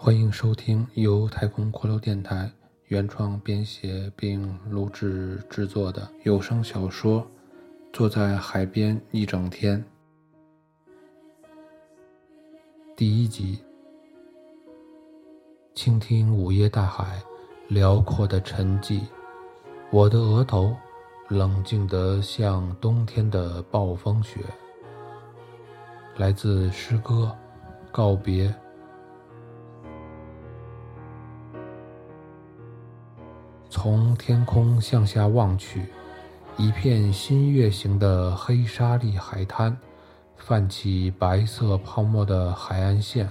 欢迎收听由太空骷髅电台原创编写并录制制作的有声小说《坐在海边一整天》第一集。倾听午夜大海辽阔的沉寂，我的额头冷静得像冬天的暴风雪。来自诗歌《告别》。从天空向下望去，一片新月形的黑沙砾海滩，泛起白色泡沫的海岸线，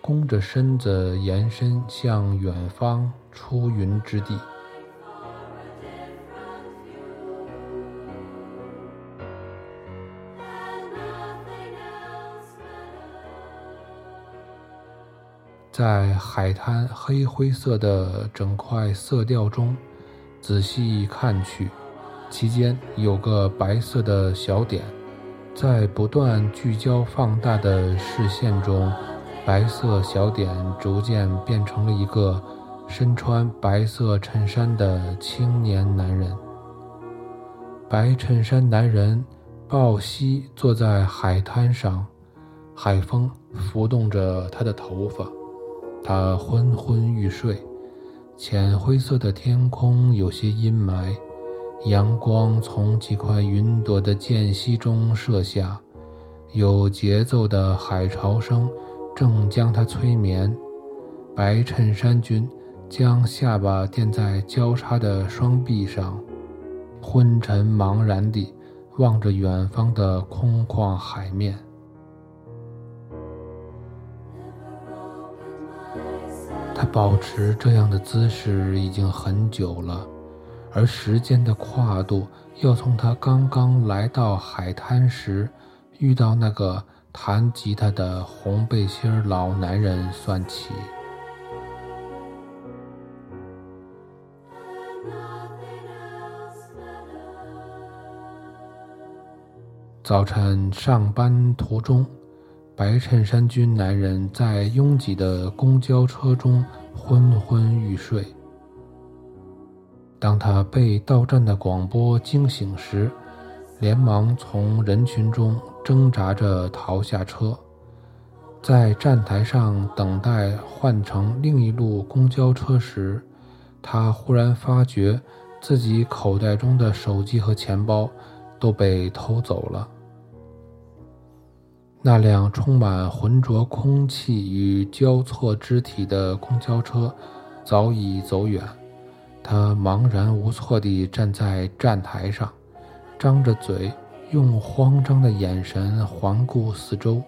弓着身子延伸向远方出云之地。在海滩黑灰色的整块色调中，仔细看去，其间有个白色的小点，在不断聚焦放大的视线中，白色小点逐渐变成了一个身穿白色衬衫的青年男人。白衬衫男人抱膝坐在海滩上，海风拂动着他的头发。他昏昏欲睡，浅灰色的天空有些阴霾，阳光从几块云朵的间隙中射下，有节奏的海潮声正将他催眠。白衬衫君将下巴垫在交叉的双臂上，昏沉茫然地望着远方的空旷海面。保持这样的姿势已经很久了，而时间的跨度要从他刚刚来到海滩时遇到那个弹吉他的红背心老男人算起。早晨上班途中。白衬衫军男人在拥挤的公交车中昏昏欲睡。当他被到站的广播惊醒时，连忙从人群中挣扎着逃下车。在站台上等待换乘另一路公交车时，他忽然发觉自己口袋中的手机和钱包都被偷走了。那辆充满浑浊空气与交错肢体的公交车早已走远，他茫然无措地站在站台上，张着嘴，用慌张的眼神环顾四周。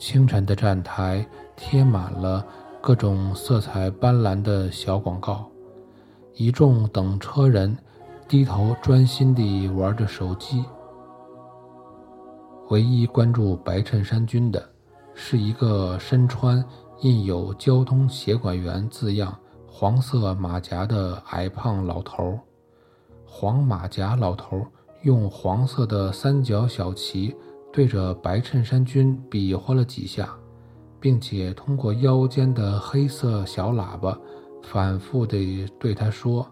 清晨的站台贴满了各种色彩斑斓的小广告，一众等车人低头专心地玩着手机。唯一关注白衬衫军的，是一个身穿印有“交通协管员”字样黄色马甲的矮胖老头。黄马甲老头用黄色的三角小旗对着白衬衫军比划了几下，并且通过腰间的黑色小喇叭反复地对他说：“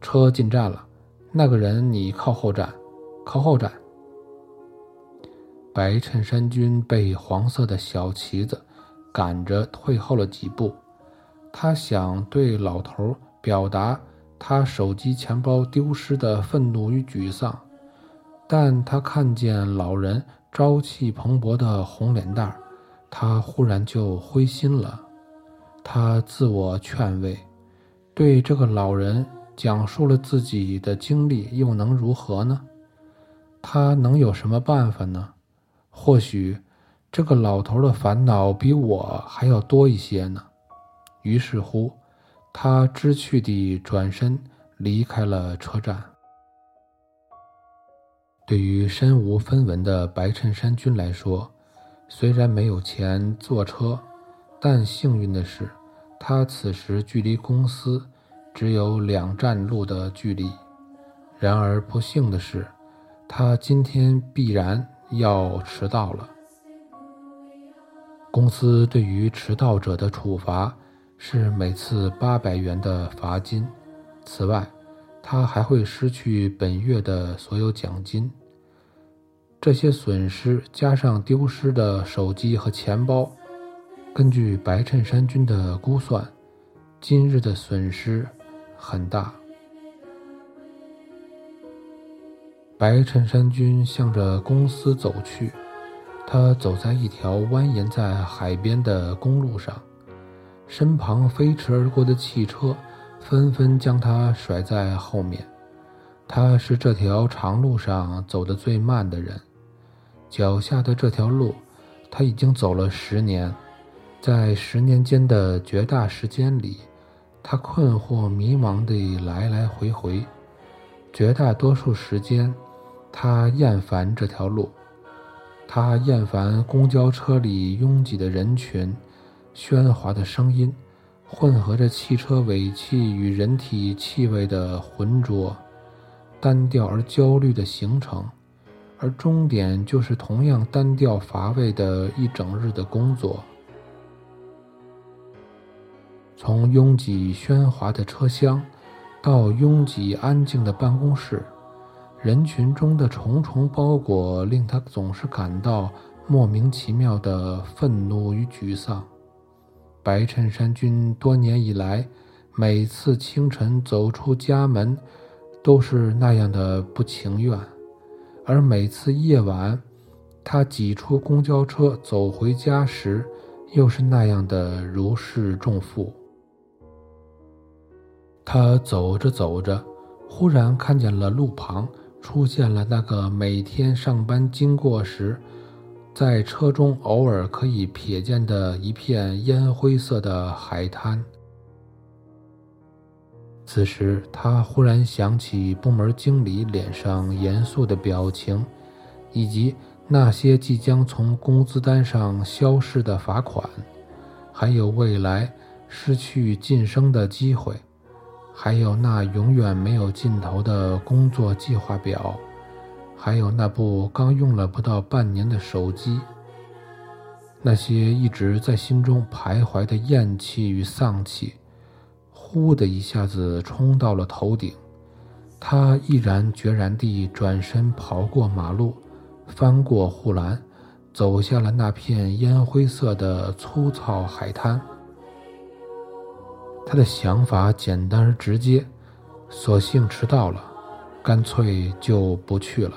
车进站了，那个人你靠后站，靠后站。”白衬衫军被黄色的小旗子赶着退后了几步，他想对老头表达他手机钱包丢失的愤怒与沮丧，但他看见老人朝气蓬勃的红脸蛋儿，他忽然就灰心了。他自我劝慰，对这个老人讲述了自己的经历，又能如何呢？他能有什么办法呢？或许，这个老头的烦恼比我还要多一些呢。于是乎，他知趣地转身离开了车站。对于身无分文的白衬衫君来说，虽然没有钱坐车，但幸运的是，他此时距离公司只有两站路的距离。然而不幸的是，他今天必然。要迟到了。公司对于迟到者的处罚是每次八百元的罚金。此外，他还会失去本月的所有奖金。这些损失加上丢失的手机和钱包，根据白衬衫君的估算，今日的损失很大。白衬衫君向着公司走去，他走在一条蜿蜒在海边的公路上，身旁飞驰而过的汽车纷纷将他甩在后面。他是这条长路上走得最慢的人。脚下的这条路，他已经走了十年，在十年间的绝大时间里，他困惑迷茫地来来回回。绝大多数时间，他厌烦这条路，他厌烦公交车里拥挤的人群、喧哗的声音、混合着汽车尾气与人体气味的浑浊、单调而焦虑的行程。而终点就是同样单调乏味的一整日的工作。从拥挤喧哗的车厢，到拥挤安静的办公室，人群中的重重包裹令他总是感到莫名其妙的愤怒与沮丧。白衬衫君多年以来，每次清晨走出家门，都是那样的不情愿。而每次夜晚，他挤出公交车走回家时，又是那样的如释重负。他走着走着，忽然看见了路旁出现了那个每天上班经过时，在车中偶尔可以瞥见的一片烟灰色的海滩。此时，他忽然想起部门经理脸上严肃的表情，以及那些即将从工资单上消失的罚款，还有未来失去晋升的机会，还有那永远没有尽头的工作计划表，还有那部刚用了不到半年的手机。那些一直在心中徘徊的厌气与丧气。呼的一下子冲到了头顶，他毅然决然地转身跑过马路，翻过护栏，走下了那片烟灰色的粗糙海滩。他的想法简单而直接，索性迟到了，干脆就不去了。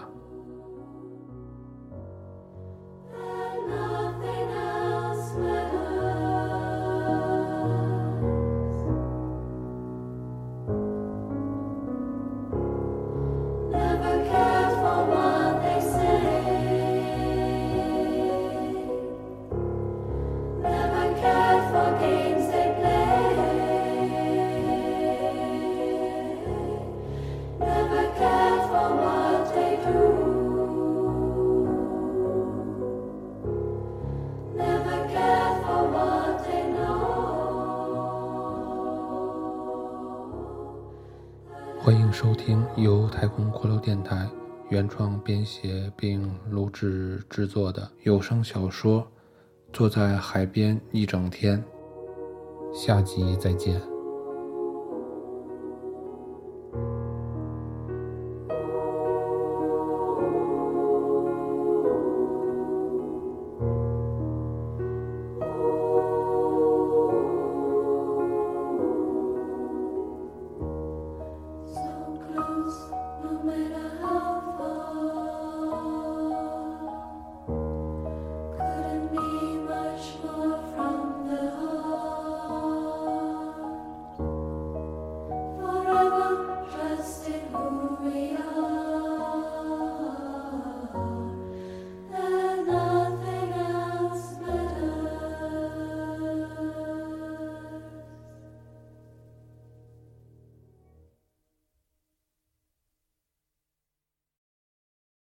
收听由太空骷髅电台原创编写并录制制作的有声小说《坐在海边一整天》。下集再见。